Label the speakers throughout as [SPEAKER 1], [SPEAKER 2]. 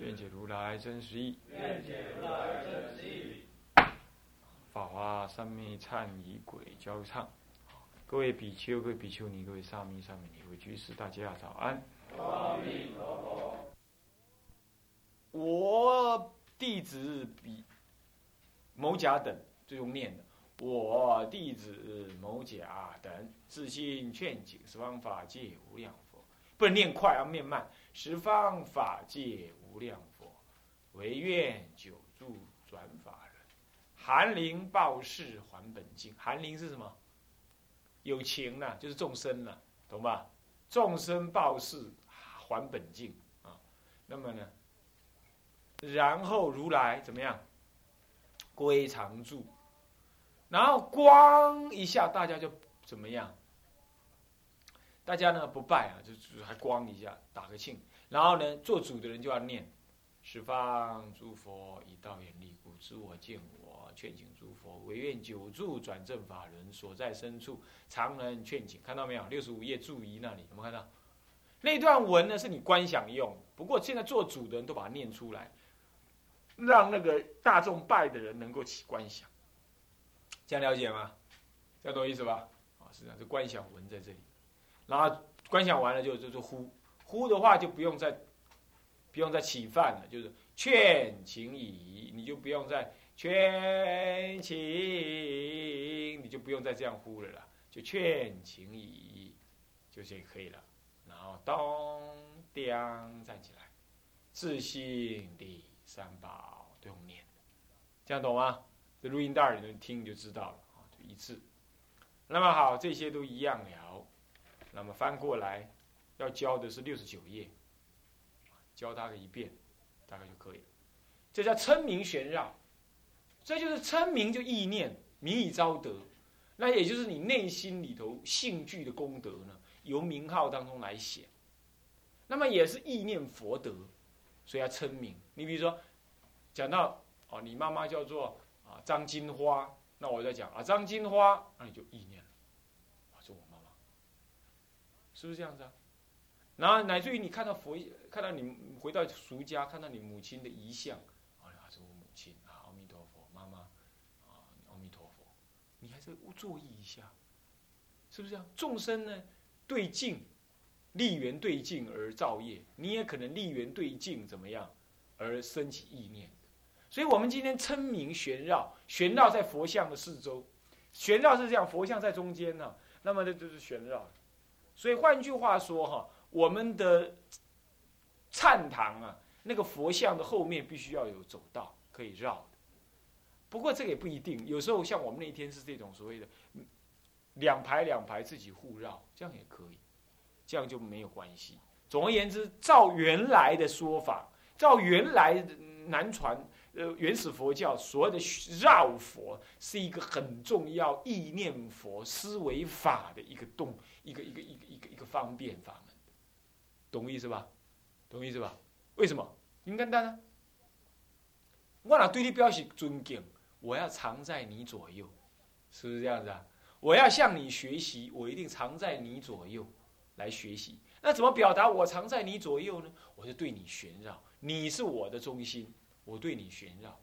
[SPEAKER 1] 愿解如来真实义。法华三昧忏仪轨交唱。各位比丘、各位比丘尼、各位沙弥、沙弥尼、各位居士，大家早安。
[SPEAKER 2] 阿弥陀佛。
[SPEAKER 1] 我弟子比某甲等，最用念的。我弟子某甲等，自心劝请十方法界无量佛，不能念快，要念慢。十方法界无量佛，唯愿久住转法轮，寒灵报事还本净。寒灵是什么？有情呢，就是众生呢，懂吧？众生报事还本净啊。那么呢，然后如来怎么样？归常住。然后咣一下，大家就怎么样？大家呢不拜啊，就还咣一下，打个庆。然后呢，做主的人就要念：十方诸佛以道眼力故，知我见我，劝请诸佛唯愿久住转正法轮，所在深处常能劝请。看到没有？六十五页注仪那里有没有看到？那段文呢是你观想用，不过现在做主的人都把它念出来，让那个大众拜的人能够起观想。这样了解吗？这样懂意思吧？啊，是这样，这观想文在这里，然后观想完了就就就呼呼的话就不用再不用再起饭了，就是劝请已，你就不用再劝请，你就不用再这样呼了啦，就劝请已，就这可以了。然后咚叮站起来，自信第三宝都用念，这样懂吗？这录音带里能听就知道了啊，就一次。那么好，这些都一样了。那么翻过来，要教的是六十九页，教他个一遍，大概就可以了。这叫称名玄绕，这就是称名就意念，名以招德。那也就是你内心里头性具的功德呢，由名号当中来显。那么也是意念佛德，所以要称名。你比如说，讲到哦，你妈妈叫做。啊，张金花，那我在讲啊，张金花，那你就意念了，啊，是我妈妈，是不是这样子啊？然后乃至于你看到佛，看到你回到俗家，看到你母亲的遗像，啊，是我母亲啊，阿弥陀佛，妈妈，啊，阿弥陀佛，你还是注意一下，是不是这样？众生呢，对境，立缘对境而造业，你也可能立缘对境怎么样，而升起意念。所以我们今天称名旋绕，旋绕在佛像的四周，旋绕是这样，佛像在中间呢，那么这就是旋绕。所以换句话说哈，我们的禅堂啊，那个佛像的后面必须要有走道可以绕的。不过这个也不一定，有时候像我们那天是这种所谓的两排两排自己互绕，这样也可以，这样就没有关系。总而言之，照原来的说法，照原来南传。呃，原始佛教所谓的绕佛是一个很重要意念佛思维法的一个动，一个一个一个一个一个方便法，懂意思吧？懂意思吧？为什么？很简单啊！我哪对你表示尊敬，我要常在你左右，是不是这样子啊？我要向你学习，我一定常在你左右来学习。那怎么表达我常在你左右呢？我就对你旋绕，你是我的中心。我对你旋绕，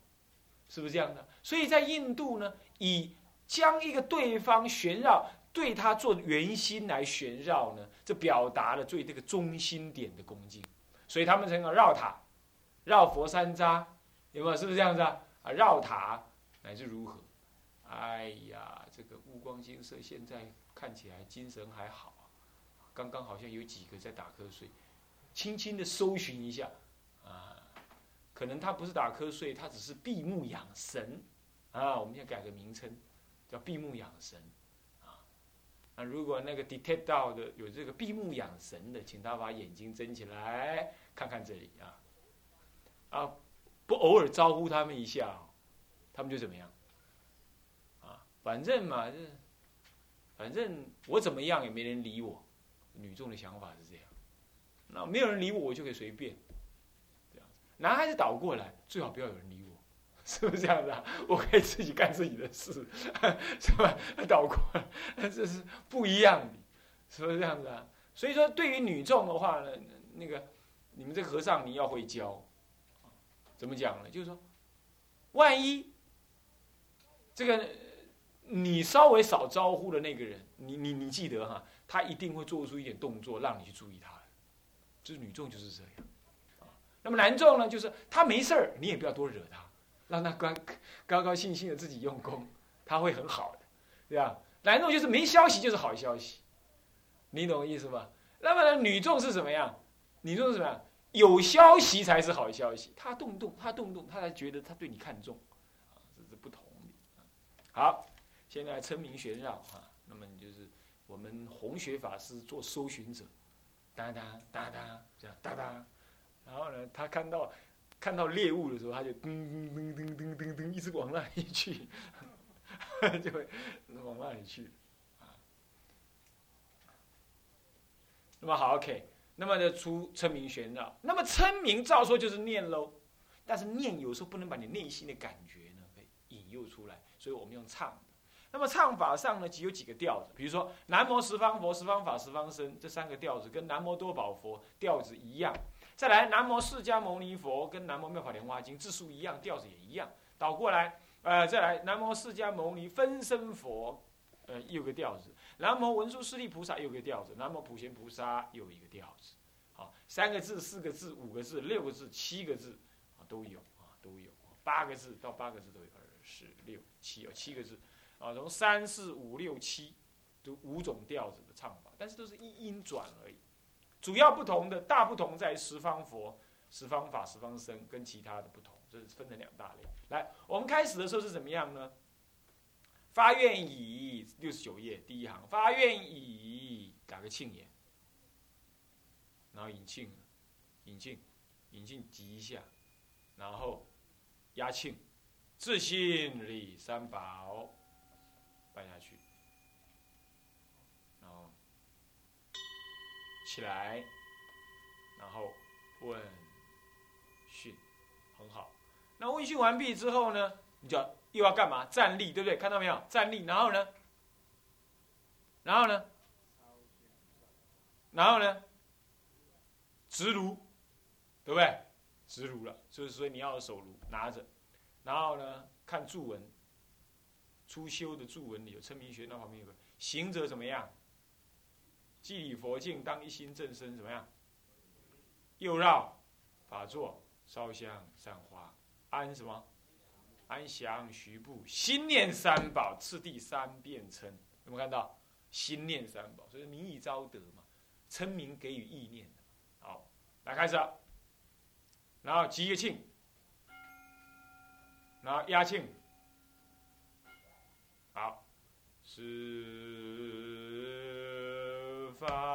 [SPEAKER 1] 是不是这样的？所以在印度呢，以将一个对方旋绕，对他做圆心来旋绕呢，这表达了对这个中心点的恭敬。所以他们称叫绕塔，绕佛山楂，有没有？是不是这样子啊？啊，绕塔乃至如何？哎呀，这个乌光金色，现在看起来精神还好啊。刚刚好像有几个在打瞌睡，轻轻的搜寻一下啊。可能他不是打瞌睡，他只是闭目养神，啊，我们现在改个名称，叫闭目养神，那如果那个 detect 到的有这个闭目养神的，请他把眼睛睁起来，看看这里啊，啊，不偶尔招呼他们一下，他们就怎么样？啊，反正嘛，反正我怎么样也没人理我。女众的想法是这样，那没有人理我，我就可以随便。这样，男孩子倒过来，最好不要有人理我，是不是这样子啊？我可以自己干自己的事，是吧？倒过来，这是不一样的，是不是这样子啊？所以说，对于女众的话呢，那个你们这和尚你要会教，怎么讲呢？就是说，万一这个你稍微少招呼的那个人，你你你记得哈。他一定会做出一点动作，让你去注意他。就是女众就是这样，那么男众呢，就是他没事儿，你也不要多惹他，让他高高高兴兴的自己用功，他会很好的，对吧？男众就是没消息就是好消息，你懂意思吧？那么呢，女众是什么样？女众是什么样？有消息才是好消息，他动动，他动动，他才觉得他对你看重，这是不同的。好，现在称名玄绕啊，那么你就是。我们弘学法师做搜寻者，哒哒哒哒这样哒哒，然后呢，他看到看到猎物的时候，他就噔噔噔噔噔噔噔，一直往那里去，就会往那里去，啊。那么好，OK，那么就出称名玄绕，那么称名照说就是念喽，但是念有时候不能把你内心的感觉呢给引诱出来，所以我们用唱。那么唱法上呢，只有几个调子，比如说南无十方佛、十方法、十方僧这三个调子，跟南无多宝佛调子一样。再来南无释迦牟尼佛，跟南无妙法莲华经字数一样，调子也一样。倒过来，呃，再来南无释迦牟尼分身佛，呃，又个调子。南无文殊师利菩萨又个调子。南无普贤菩萨又一个调子。好，三个字、四个字、五个字、六个字、七个字啊，都有啊，都有。八个字到八个字都有，二、十、六、七，有七个字。啊，从三四五六七，都五种调子的唱法，但是都是一音转而已。主要不同的大不同在十方佛、十方法、十方僧跟其他的不同，这是分成两大类。来，我们开始的时候是怎么样呢？发愿以六十九页第一行，发愿以打个庆言，然后引庆，引庆，引磬急一下，然后压庆，自信礼三宝。拜下去，起来，然后问讯，很好。那问讯完毕之后呢，你就要又要干嘛？站立，对不对？看到没有？站立，然后呢？然后呢？然后呢？直炉，对不对？直炉了，就是说你要手炉拿着，然后呢，看注文。初修的注文里有称名学，那旁边有个行者怎么样？祭礼佛境，当一心正身怎么样？又绕法座，烧香散花，安什么？安详徐步，心念三宝，次第三遍称。有没有看到？心念三宝，所以名以招德嘛。称名给予意念。好，来开始。然后集个庆，然后压庆。好，是方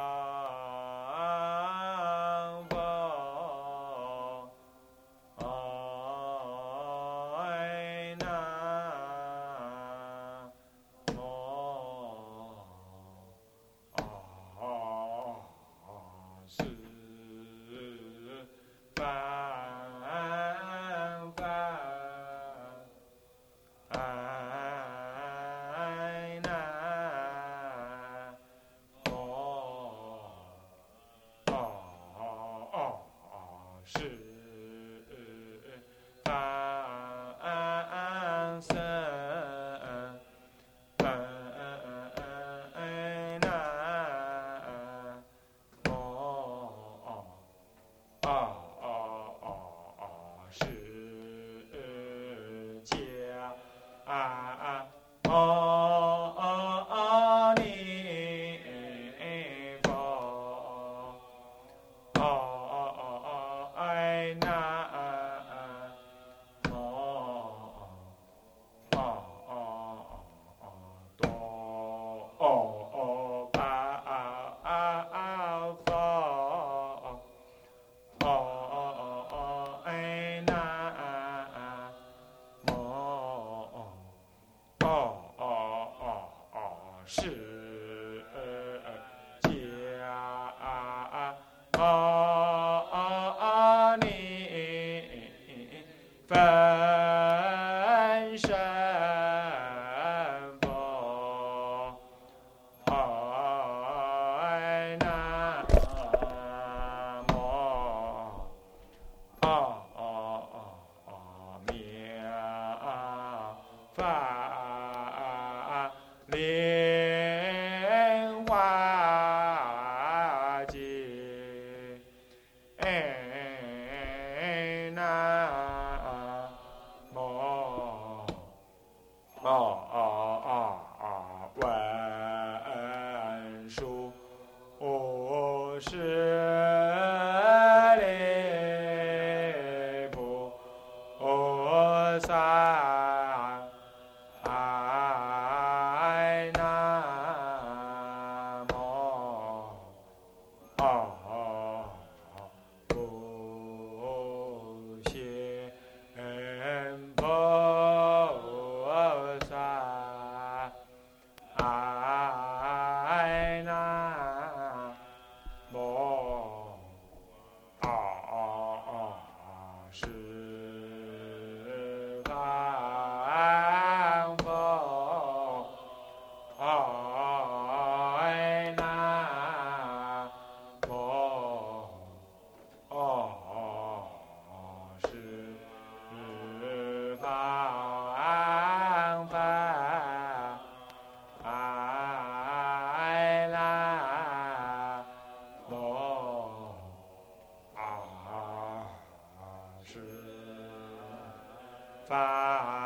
[SPEAKER 1] Bye.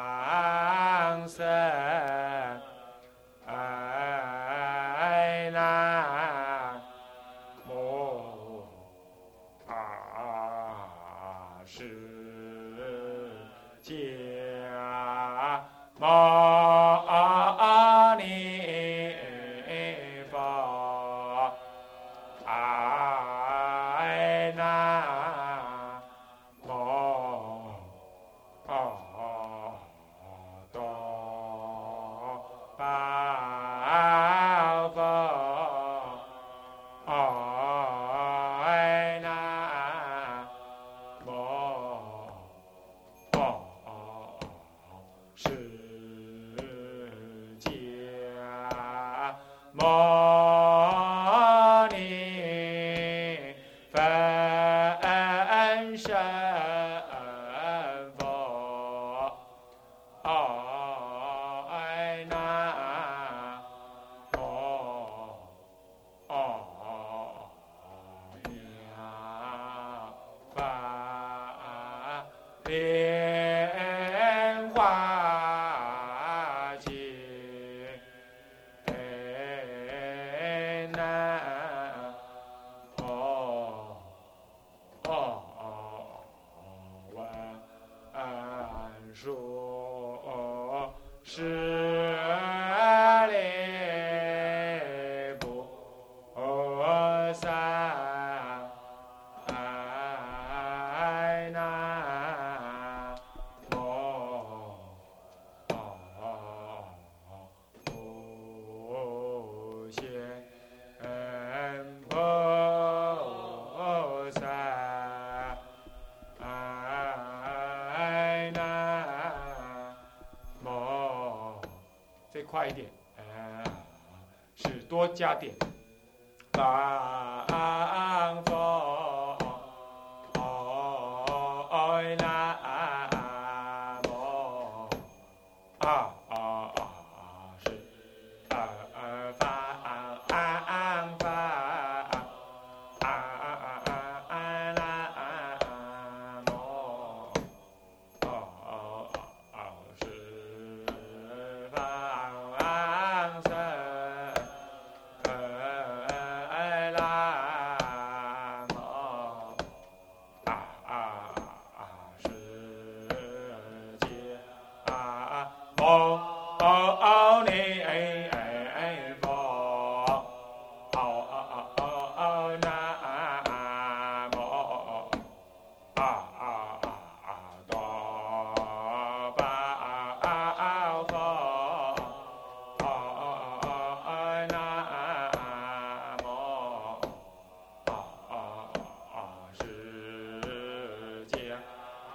[SPEAKER 1] Bye. Eh, 快一点，呃，是多加点。啊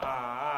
[SPEAKER 1] Ah.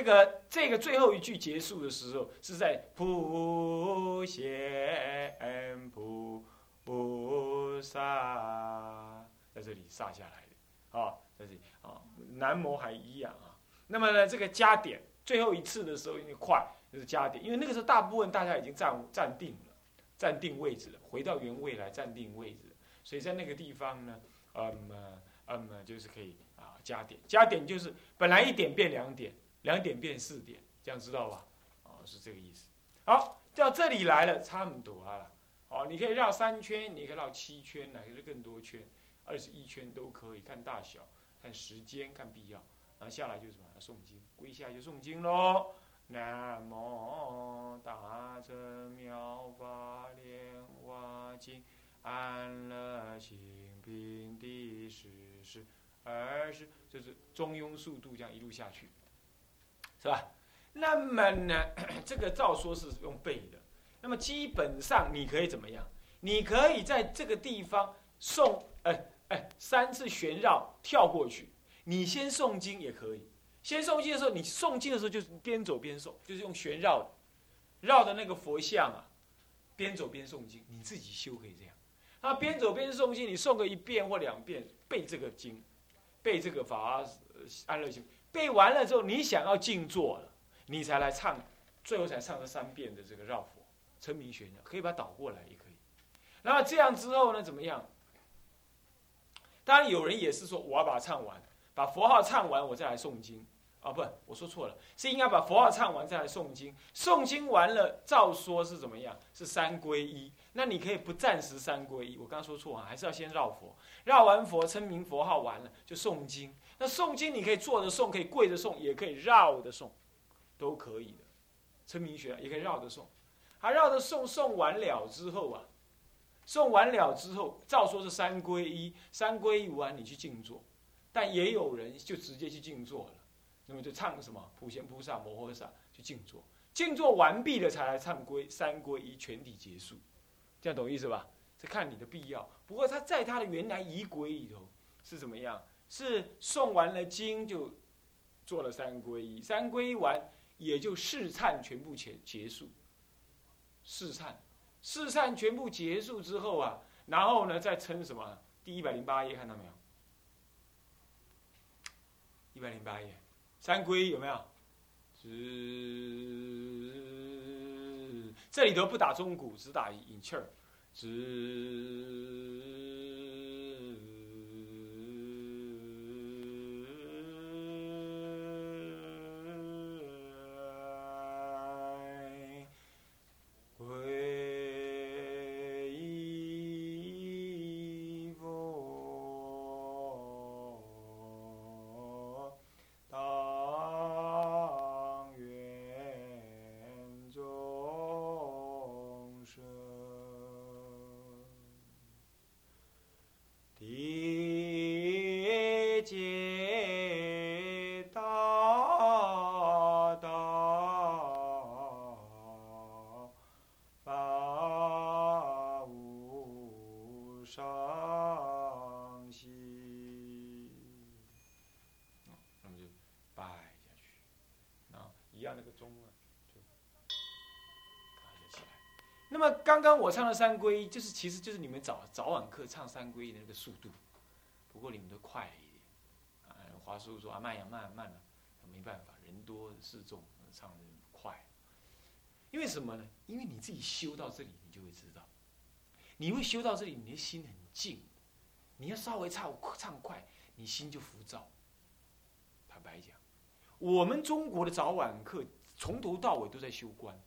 [SPEAKER 1] 这个这个最后一句结束的时候是在普贤菩菩萨，在这里撒下来的啊，在这里啊，南摩还一样啊。那么呢，这个加点最后一次的时候，因为快就是加点，因为那个时候大部分大家已经站站定了，站定位置了，回到原位来站定位置，所以在那个地方呢，嗯嗯，就是可以啊。加点，加点就是本来一点变两点，两点变四点，这样知道吧？哦，是这个意思。好，到这里来了，差不多了。哦，你可以绕三圈，你可以绕七圈，乃至更多圈，二十一圈都可以，看大小，看时间，看必要。然后下来就是什么？诵经，跪下就诵经喽。南无大乘妙法莲华经，安乐行品第十世。而是就是中庸速度这样一路下去，是吧？那么呢，这个照说是用背的。那么基本上你可以怎么样？你可以在这个地方诵，哎哎，三次旋绕跳过去。你先诵经也可以。先诵经的时候，你诵经的时候就是边走边诵，就是用旋绕，绕的那个佛像啊，边走边诵经。你自己修可以这样。那边走边诵经，你诵个一遍或两遍，背这个经。背这个法安乐行，背完了之后，你想要静坐了，你才来唱，最后才唱这三遍的这个绕佛称名玄可以把它倒过来也可以。那么这样之后呢，怎么样？当然有人也是说，我要把它唱完，把佛号唱完，我再来诵经。啊，不，我说错了，是应该把佛号唱完再来诵经。诵经完了，照说是怎么样？是三皈依。那你可以不暂时三皈依，我刚刚说错啊，还是要先绕佛。绕完佛，称名佛号完了，就诵经。那诵经你可以坐着诵，可以跪着诵，也可以绕着诵，都可以的。称名学也可以绕着诵。还绕着诵，诵完了之后啊，诵完了之后，照说是三皈依。三皈依完，你去静坐。但也有人就直接去静坐了。那么就唱什么普贤菩萨摩诃萨去静坐，静坐完毕了才来唱归三归一全体结束，这样懂意思吧？这看你的必要。不过他在他的原来仪轨里头是怎么样？是诵完了经就做了三归一，三归一完也就试忏全部结结束。试忏，试忏全部结束之后啊，然后呢再称什么？第一百零八页看到没有？一百零八页。三归有没有？只这里头不打中鼓，只打引气儿。只。伤心那么就拜下去，然后一样那个钟啊，就打起来。那么刚刚我唱的三归，就是其实就是你们早早晚课唱三归的那个速度，不过你们都快了一点。啊，华叔说啊慢呀慢慢了，没办法，人多势众，唱的快。因为什么呢？因为你自己修到这里，你就会知道，你会修到这里，你的心很静。你要稍微唱唱快，你心就浮躁。坦白讲，我们中国的早晚课从头到尾都在修观。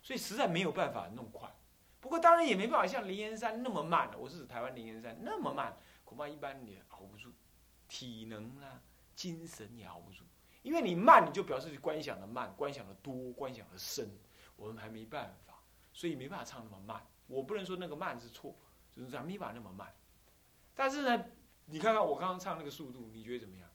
[SPEAKER 1] 所以实在没有办法弄快，不过当然也没办法像灵岩山那么慢我是指台湾灵岩山那么慢，恐怕一般也熬不住，体能啊、精神也熬不住。因为你慢，你就表示观想的慢，观想的多，观想的深，我们还没办法，所以没办法唱那么慢。我不能说那个慢是错，就是这样没法那么慢。但是呢，你看看我刚刚唱那个速度，你觉得怎么样？